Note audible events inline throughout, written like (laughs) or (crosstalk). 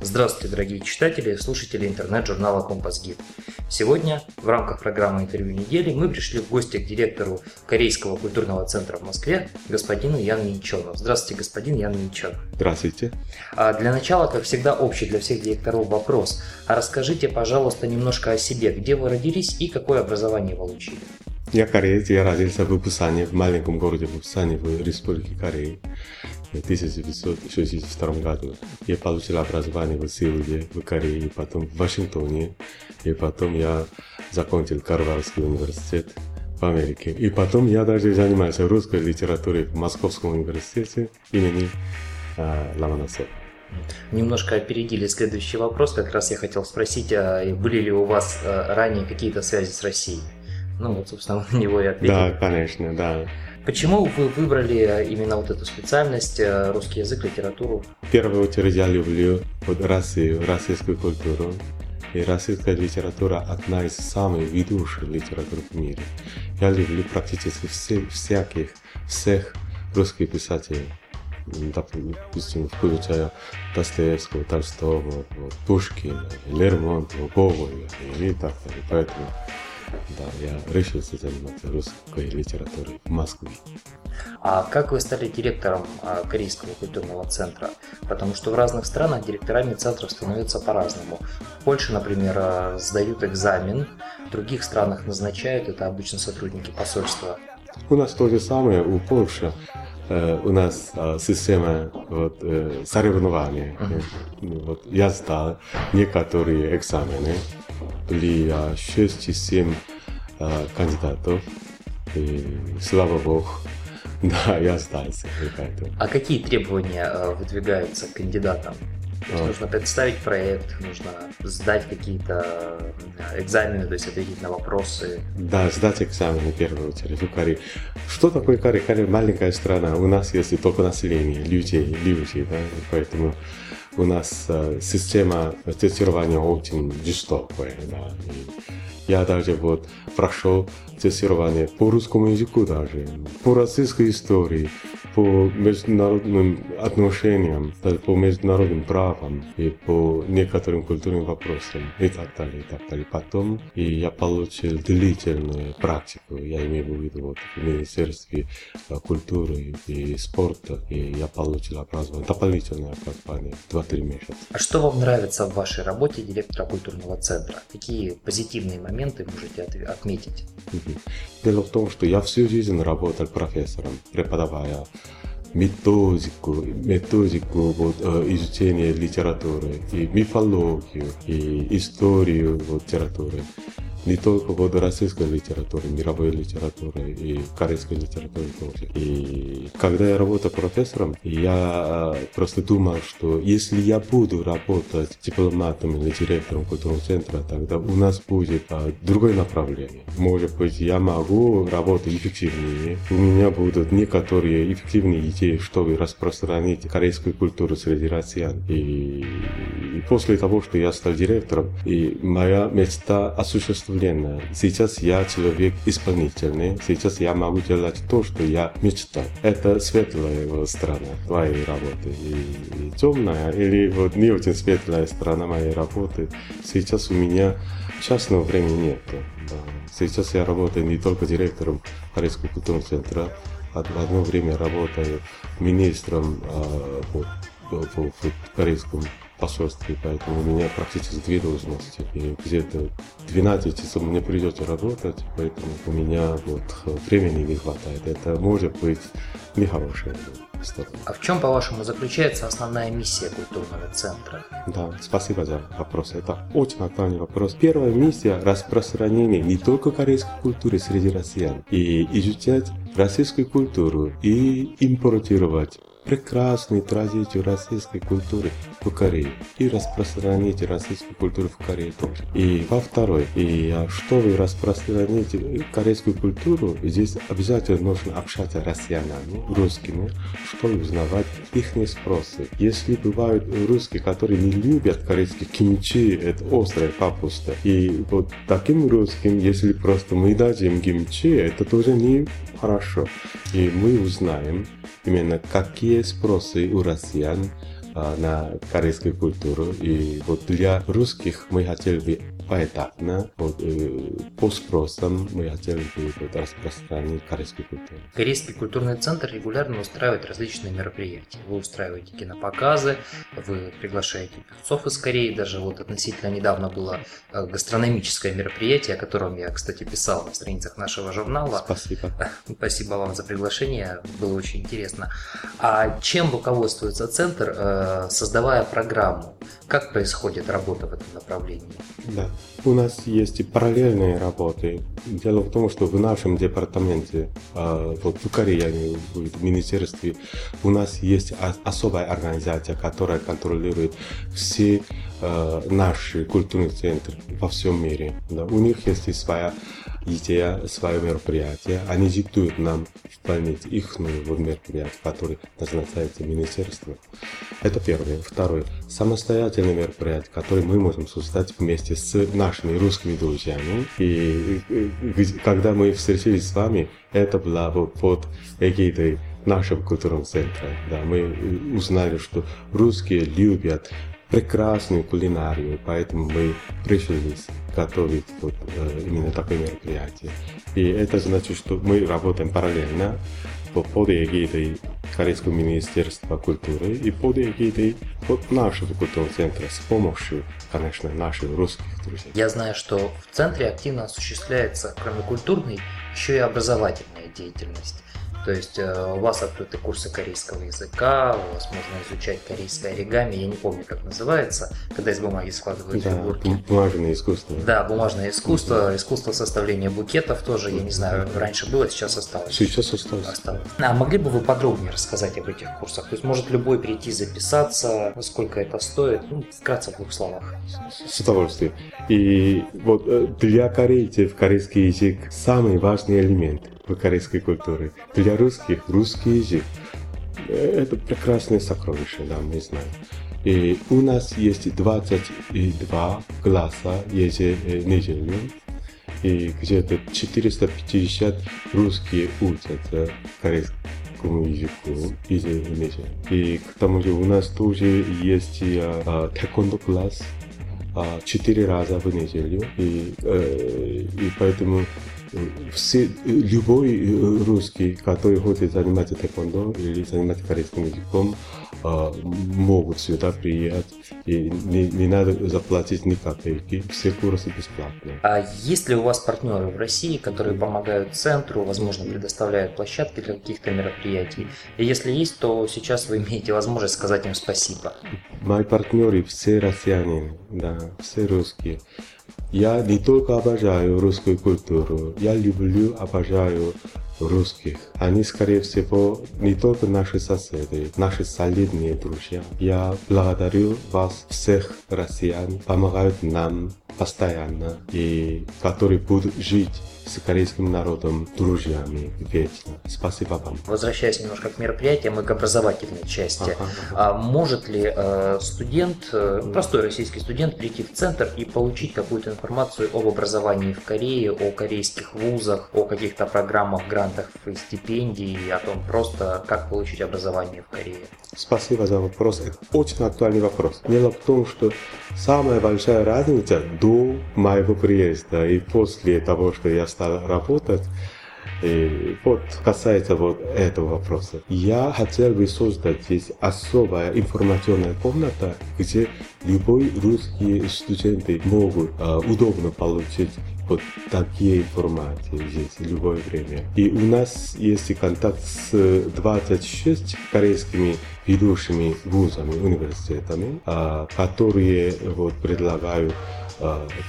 Здравствуйте, дорогие читатели и слушатели интернет-журнала «Компас Гид». Сегодня в рамках программы «Интервью недели» мы пришли в гости к директору Корейского культурного центра в Москве, господину Ян Минчону. Здравствуйте, господин Ян Минчон. Здравствуйте. А для начала, как всегда, общий для всех директоров вопрос. А расскажите, пожалуйста, немножко о себе. Где вы родились и какое образование получили? Я кореец, я родился в Пусане, в маленьком городе Пусане в Республике Кореи. В 1962 году я получил образование в Сеуле, в Корее, потом в Вашингтоне, и потом я закончил Карвардский университет в Америке. И потом я даже занимался русской литературой в Московском университете имени э, Ломоносова. Немножко опередили следующий вопрос. Как раз я хотел спросить, а были ли у вас ранее какие-то связи с Россией? Ну вот, собственно, (laughs) на него и ответили. Да, конечно, да. Почему вы выбрали именно вот эту специальность, э, русский язык, литературу? В первую очередь я люблю вот Россию, российскую культуру. И российская литература одна из самых ведущих литератур в мире. Я люблю практически все, всяких, всех русских писателей. Допустим, включая Достоевского, Толстого, Пушкина, Лермонтова, Гоголя и так далее. Поэтому да, я решился заниматься русской литературой в Москве. А как вы стали директором а, Корейского культурного центра? Потому что в разных странах директорами центров становятся по-разному. В Польше, например, а, сдают экзамен, в других странах назначают, это обычно сотрудники посольства. У нас то же самое, у Польши э, у нас э, система вот, э, соревнования. Uh-huh. Вот, я сдал некоторые экзамены, были 6-7 кандидатов. И слава богу, (laughs) да, я остался. Поэтому. А какие требования э, выдвигаются к кандидатам? А. нужно представить проект, нужно сдать какие-то экзамены, то есть ответить на вопросы. Да, сдать экзамены в первую очередь в Корее. Что такое Корея? Корея маленькая страна, у нас есть только население, людей, люди, да, поэтому у нас э, система тестирования очень жестокая. Да. Я даже вот прошел тестирование по русскому языку даже, по российской истории, по международным отношениям, по международным правам и по некоторым культурным вопросам и так далее, и так далее. Потом и я получил длительную практику, я имею в виду вот, в Министерстве э, культуры и спорта, и я получил образование, дополнительное образование, 2-3 месяца. А что вам нравится в вашей работе директора культурного центра? Какие позитивные моменты можете отметить? Дело в том, что я всю жизнь работал профессором, преподавая методику, методику вот, э, изучения литературы, и мифологию, и историю вот, литературы не только вот российской литературы, мировой литературы и корейской литературы тоже. И когда я работал профессором, я просто думал, что если я буду работать дипломатом или директором культурного центра, тогда у нас будет а, другое направление. Может быть, я могу работать эффективнее. У меня будут некоторые эффективные идеи, чтобы распространить корейскую культуру среди россиян. И после того, что я стал директором, и моя мечта осуществлено. Сейчас я человек исполнительный. Сейчас я могу делать то, что я мечтал. Это светлая сторона твоей работы. И, и темная или вот не очень светлая сторона моей работы. Сейчас у меня частного времени нет. Сейчас я работаю не только директором Корейского культурного центра, а в одно время работаю министром по, по, по, по корейскому посольстве, поэтому у меня практически две должности. И где-то 12 часов мне придется работать, поэтому у меня вот времени не хватает. Это может быть нехорошее. А в чем, по-вашему, заключается основная миссия культурного центра? Да, спасибо за вопрос. Это очень актуальный вопрос. Первая миссия – распространение не только корейской культуры среди россиян, и изучать российскую культуру и импортировать прекрасную традицию российской культуры в Корее и распространить российскую культуру в Корее тоже. И во второй, и чтобы распространить корейскую культуру, здесь обязательно нужно общаться с россиянами, русскими, чтобы узнавать их спросы. Если бывают русские, которые не любят корейский кимчи, это острая капуста, и вот таким русским, если просто мы дадим кимчи, это тоже не хорошо. И мы узнаем именно какие спросы у россиян а, на корейскую культуру. И вот для русских мы хотели бы поэтапно, вот, э, по спросам мы хотели бы вот, распространить корейскую культуру. Корейский культурный центр регулярно устраивает различные мероприятия. Вы устраиваете кинопоказы, вы приглашаете певцов из Кореи, даже вот относительно недавно было э, гастрономическое мероприятие, о котором я, кстати, писал на страницах нашего журнала. Спасибо. (laughs) Спасибо вам за приглашение, было очень интересно. А чем руководствуется центр, э, создавая программу? Как происходит работа в этом направлении? Да. У нас есть и параллельные работы. Дело в том, что в нашем департаменте, а, вот в Корее, в министерстве, у нас есть особая организация, которая контролирует все а, наши культурные центры во всем мире. Да. У них есть и своя идея, свое мероприятие. Они диктуют нам выполнить их мероприятие, которое назначается министерством. Это первое. Второе. Самостоятельное мероприятие, которое мы можем создать вместе с нашими русскими друзьями. И, когда мы встретились с вами, это было под эгидой нашего культурного центра. Да, мы узнали, что русские любят прекрасную кулинарию, поэтому мы решились готовить вот, э, именно такое мероприятие. И это значит, что мы работаем параллельно под эгидой Корейского министерства культуры и под эгидой под нашего культурного центра с помощью, конечно, наших русских друзей. Я знаю, что в центре активно осуществляется, кроме культурной, еще и образовательная деятельность. То есть э, у вас открыты курсы корейского языка, у вас можно изучать корейское оригами, я не помню, как называется, когда из бумаги складывают да, фигурки. бумажное искусство. Да, бумажное искусство, искусство составления букетов тоже, я не знаю, раньше было, сейчас осталось. Сейчас осталось. осталось. А могли бы вы подробнее рассказать об этих курсах? То есть может любой прийти записаться, сколько это стоит? Ну, вкратце в двух словах. С удовольствием. И вот э, для корейцев корейский язык самый важный элемент в корейской культуре. Для русских русский язык э, это прекрасное сокровище, да, мы знаем. И у нас есть 22 класса еженедельно, и где-то 450 русские учат корейскому языку еженедельно. И к тому же у нас тоже есть а, тэквондо класс а, 4 раза в неделю, и, э, и поэтому все, любой э, русский, который хочет заниматься тэквондо или заниматься корейским языком, а, могут сюда приехать, и не, не надо заплатить ни копейки, все курсы бесплатные. А есть ли у вас партнеры в России, которые помогают центру, возможно, предоставляют площадки для каких-то мероприятий? И если есть, то сейчас вы имеете возможность сказать им спасибо. Мои партнеры все россияне, да, все русские. Я не только обожаю русскую культуру, я люблю, обожаю русских. Они, скорее всего, не только наши соседи, наши солидные друзья. Я благодарю вас всех россиян, помогают нам постоянно и которые будут жить с корейским народом друзьями вечно. Спасибо вам. Возвращаясь немножко к мероприятиям и к образовательной части, ага. а может ли э, студент, э, простой российский студент, прийти в центр и получить какую-то информацию об образовании в Корее, о корейских вузах, о каких-то программах, грантах и стипендий, о том просто, как получить образование в Корее? Спасибо за вопрос. Это очень актуальный вопрос. Дело в том, что самая большая разница до моего приезда и после того, что я стал работать, и вот касается вот этого вопроса. Я хотел бы создать здесь особая информационная комната, где любой русские студенты могут э, удобно получить вот такие информации здесь в любое время. И у нас есть контакт с 26 корейскими ведущими вузами, университетами, а, которые вот предлагают а,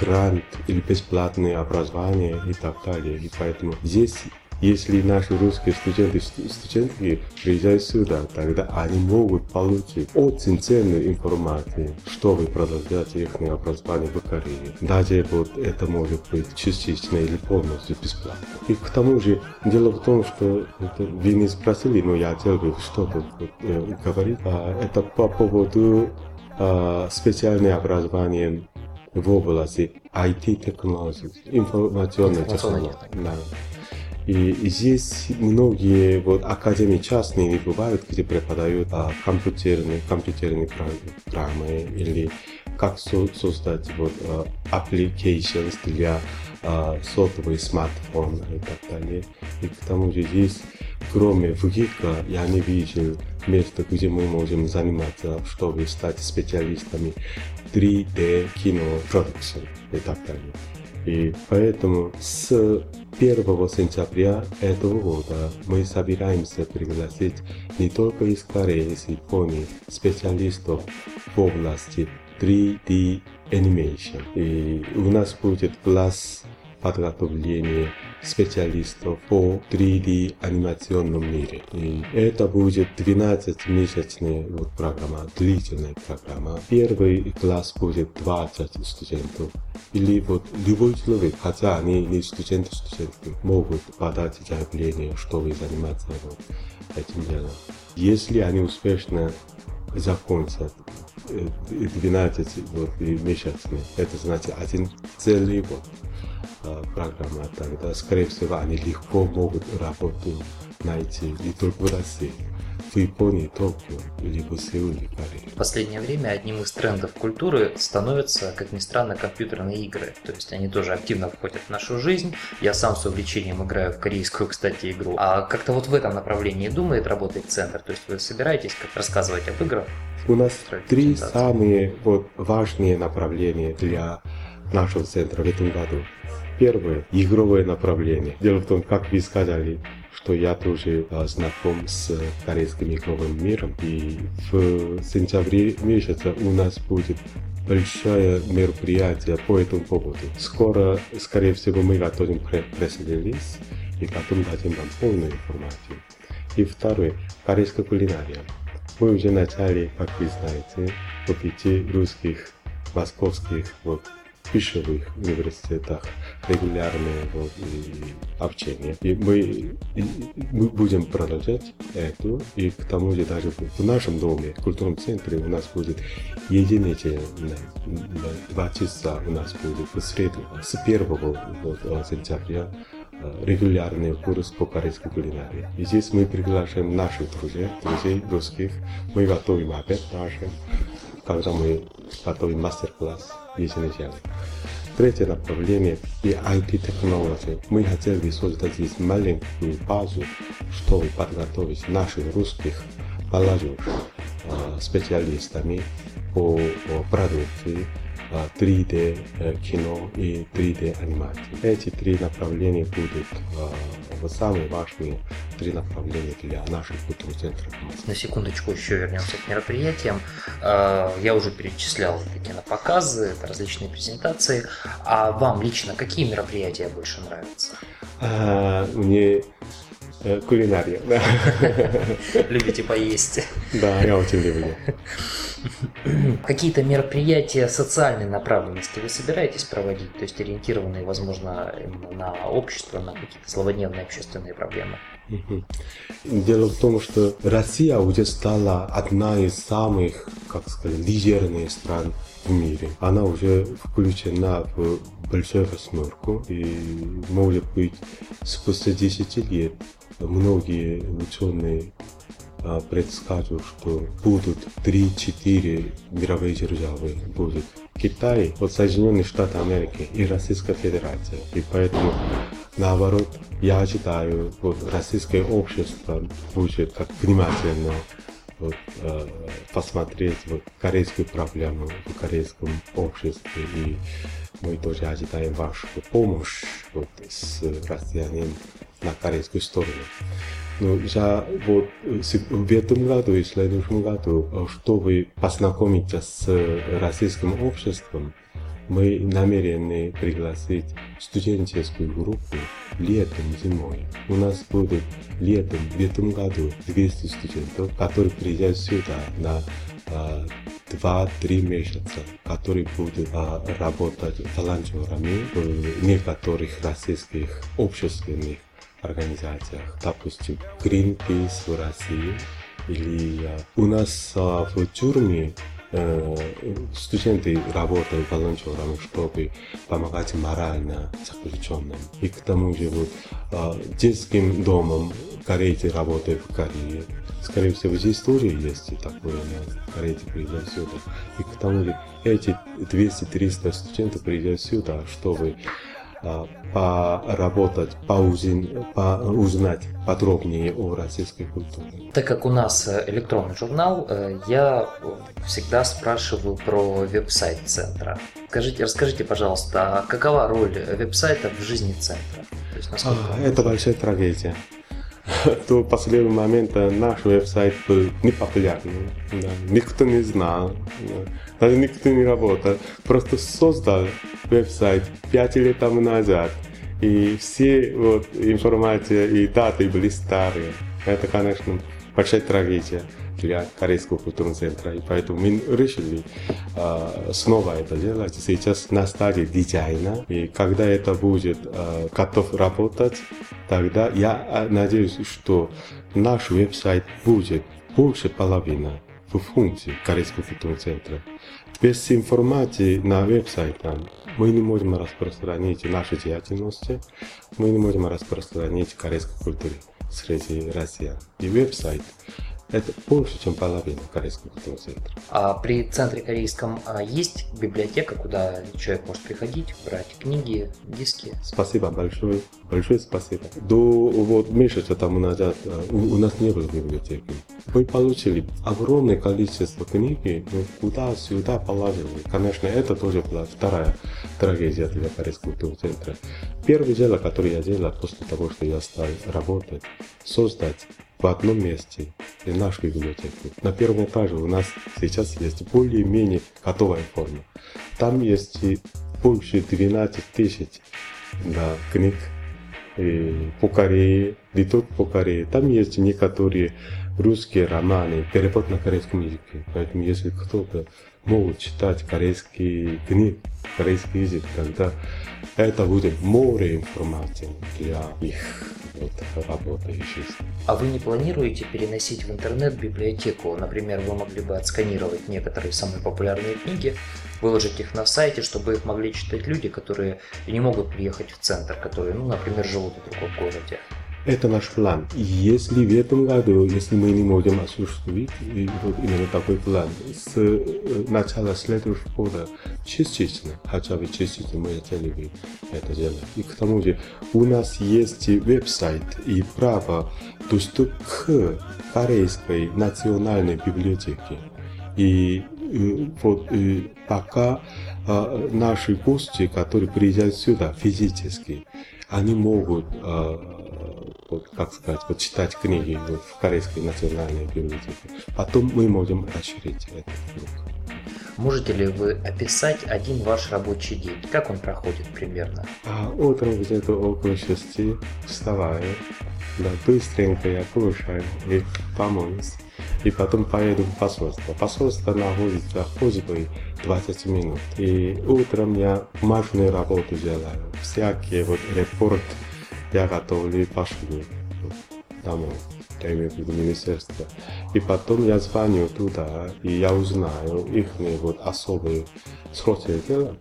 грант или бесплатное образование и так далее. И поэтому здесь если наши русские студенты, студентки приезжают сюда, тогда они могут получить очень ценную информацию, чтобы продолжать их образование в Корее. Даже вот это может быть частично или полностью бесплатно. И к тому же, дело в том, что это, вы не спросили, но я бы что-то э, говорить. А, это по поводу а, специального образования в области IT-технологий, информационной технологии. И здесь многие вот, академии частные бывают, где преподают а, компьютерные, компьютерные программы или как со создать вот, uh, applications для uh, сотовый смартфон и так далее. И к тому же здесь, кроме ВГИКа, я не видел места, где мы можем заниматься, чтобы стать специалистами 3D кино продукции и так далее. И поэтому с 1 сентября этого года мы собираемся пригласить не только из Кореи, из Японии специалистов в области 3D Animation. И у нас будет класс подготовления специалистов по 3D анимационном мире. И это будет 12-месячная вот программа, длительная программа. Первый класс будет 20 студентов. Или вот любой человек, хотя они не студенты, студентки, могут подать заявление, чтобы заниматься вот этим делом. Если они успешно закончат 12 вот, месяцами, это значит один целый год программа, тогда, скорее всего, они легко могут работу найти не только в России, в Японии, Токио, либо Сеуле, Корее. В последнее время одним из трендов культуры становятся, как ни странно, компьютерные игры. То есть они тоже активно входят в нашу жизнь. Я сам с увлечением играю в корейскую, кстати, игру. А как-то вот в этом направлении думает работать центр? То есть вы собираетесь как рассказывать об играх? У нас три самые вот, важные направления для нашего центра в этом году. Первое – игровое направление. Дело в том, как вы сказали, что я тоже а, знаком с корейским игровым миром. И в сентябре месяце у нас будет большое мероприятие по этому поводу. Скоро, скорее всего, мы готовим пресс-релиз и потом дадим вам полную информацию. И второе – корейская кулинария. Мы уже начали, как вы знаете, пяти русских, московских вот, пищевых университетах регулярное вот, общение. И мы, и мы будем продолжать это, и к тому же даже в нашем доме, в культурном центре у нас будет единичное два часа у нас будет в среду с 1 вот, сентября регулярный курс по корейской кулинарии. И здесь мы приглашаем наших друзей, друзей русских. Мы готовим обед даже, когда мы готовим мастер-класс еженедельно. Третье направление и IT-технологии. Мы хотели создать здесь маленькую базу, чтобы подготовить наших русских молодежь специалистами по продукции, 3D кино и 3D анимации. Эти три направления будут самые важные три направления для наших культурных центров. На секундочку еще вернемся к мероприятиям. Я уже перечислял это кинопоказы, это различные презентации. А вам лично какие мероприятия больше нравятся? А, мне кулинария. (laughs) Любите поесть. Да, я очень люблю. Какие-то мероприятия социальной направленности вы собираетесь проводить, то есть ориентированные, возможно, на общество, на какие-то злободневные общественные проблемы? Дело в том, что Россия уже стала одна из самых, как сказать, лидерных стран в мире. Она уже включена в большую восьмерку, и, может быть, спустя 10 лет многие ученые предскажут, что будут 3-4 мировые державы. Будет Китай, вот Соединенные Штаты Америки и Российская Федерация. И поэтому, наоборот, я ожидаю, вот российское общество будет как внимательно вот, э, посмотреть вот, корейскую проблему в корейском обществе. И мы тоже ожидаем вашу помощь вот, с россиянами на корейскую сторону. Ну, я вот в этом году и в следующем году, чтобы познакомиться с российским обществом, мы намерены пригласить студенческую группу летом, зимой. У нас будет летом, в этом году 200 студентов, которые приезжают сюда на 2-3 месяца, которые будут а, работать волонтерами в некоторых российских общественных организациях, допустим, Greenpeace в России, или у нас в тюрьме э, студенты работают волонтерами, чтобы помогать морально заключенным. И к тому же вот, э, детским домом корейцы работают в Корее. Скорее всего, здесь тоже есть такое, корейцы приезжают сюда. И к тому же эти 200-300 студентов приезжают сюда, чтобы поработать, узнать подробнее о российской культуре. Так как у нас э, электронный журнал, э, я всегда спрашиваю про веб-сайт центра. Скажите, расскажите, пожалуйста, а какова роль веб-сайта в жизни центра? То есть, насколько... а, это большая трагедия. (laughs) До последнего момента наш веб-сайт был непопулярным. Да. Никто не знал, да. даже никто не работал. Просто создал веб-сайт пять лет тому назад. И все вот, информация и даты были старые. Это, конечно, большая трагедия для Корейского культурного центра. И поэтому мы решили э, снова это делать. Сейчас на стадии дизайна. И когда это будет э, готов работать, тогда я надеюсь, что наш веб-сайт будет больше половины в функции Корейского культурного центра. Без информации на веб-сайте мы не можем распространить наши деятельности, мы не можем распространить корейскую культуру среди россиян. И веб-сайт это больше, чем половина корейского культурного центра. А при центре корейском а, есть библиотека, куда человек может приходить, брать книги, диски? Спасибо большое. Большое спасибо. До вот месяца тому назад а, у, у нас не было библиотеки. Мы получили огромное количество книги, но куда-сюда положили. Конечно, это тоже была вторая трагедия для Корейского культурного центра. Первое дело, которое я делал после того, что я стал работать, создать в одном месте и нашу библиотеку. На первом этаже у нас сейчас есть более-менее готовая форма. Там есть больше 12 тысяч да, книг и по Корее, не только по Корее. Там есть некоторые русские романы, перевод на корейском языке. Поэтому если кто-то может читать корейские книги, корейский язык, тогда это будет море информации для их вот, работающих. А вы не планируете переносить в интернет библиотеку? Например, вы могли бы отсканировать некоторые самые популярные книги, выложить их на сайте, чтобы их могли читать люди, которые не могут приехать в центр, которые, ну, например, живут в другом городе. Это наш план. Если в этом году, если мы не можем осуществить вот именно такой план, с э, начала следующего года частично, хотя бы частично мы хотели бы это делать. И к тому же у нас есть веб-сайт и право доступ к корейской национальной библиотеке. И э, вот и пока наши гости, которые приезжают сюда физически, они могут вот, как сказать, вот читать книги вот, в Корейской национальной библиотеке. Потом мы можем расширить этот круг. Можете ли вы описать один ваш рабочий день? Как он проходит примерно? А, утром где-то около шести вставаю, да, быстренько я кушаю и помоюсь. И потом поеду в посольство. Посольство находится ходьбой 20 минут. И утром я машинную работу делаю. Всякие вот репорты я готовлю пошлю домой, я имею в виду министерство. И потом я звоню туда, и я узнаю их вот особые срочные дела.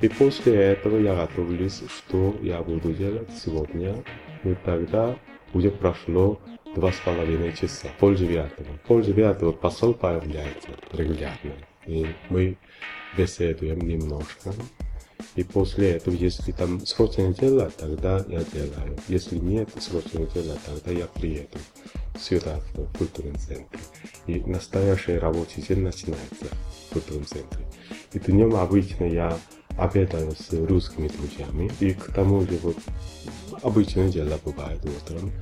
И после этого я готовлюсь, что я буду делать сегодня. И тогда уже прошло два с половиной часа. Пол девятого. Пол девятого посол появляется регулярно. И мы беседуем немножко. И после этого, если там срочное дело, тогда я делаю. Если нет срочного дела, тогда я приеду сюда, в культурном центре. И настоящий рабочий день начинается в культурном центре. И днем обычно я обедаю с русскими друзьями. И к тому же вот обычное дело бывает утром.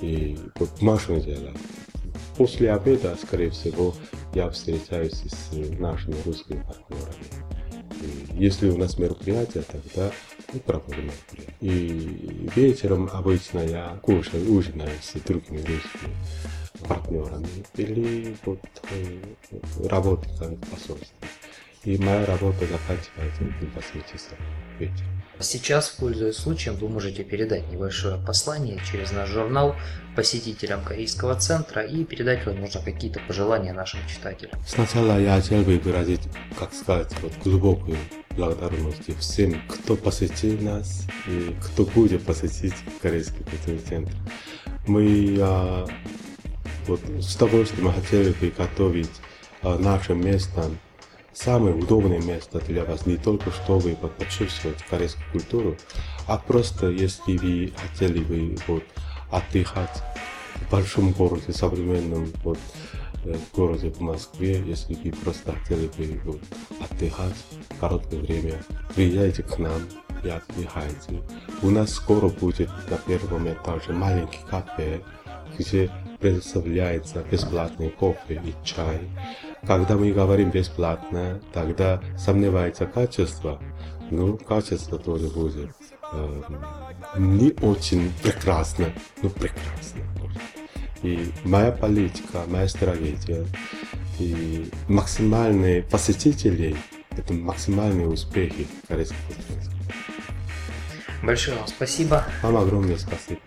И вот домашнее дело. После обеда, скорее всего, я встречаюсь с нашими русскими партнерами. Если у нас мероприятие, тогда мы проводим мероприятие. И вечером обычно я кушаю, ужинаю с другими русскими партнерами или вот э, работниками посольства. И моя работа заканчивается в 8 часов вечера. Сейчас, пользуясь случаем, вы можете передать небольшое послание через наш журнал посетителям Корейского центра и передать, возможно, какие-то пожелания нашим читателям. Сначала я хотел бы выразить, как сказать, вот глубокую благодарность всем, кто посетил нас и кто будет посетить Корейский культурный центр. Мы а, вот, с удовольствием хотели бы готовить а, нашим местам самое удобное место для вас не только чтобы вот, почувствовать корейскую культуру, а просто если вы хотели бы вот, отдыхать в большом городе, современном вот, э, городе в Москве, если вы просто хотели бы отдыхать короткое время, приезжайте к нам и отдыхайте. У нас скоро будет на первом этаже маленький кафе, где предоставляется бесплатный кофе и чай. Когда мы говорим бесплатно, тогда сомневается качество. Ну, качество тоже будет э, не очень прекрасно, но прекрасно. И моя политика, моя стратегия и максимальные посетители – это максимальные успехи корейского Большое вам спасибо. Вам огромное спасибо.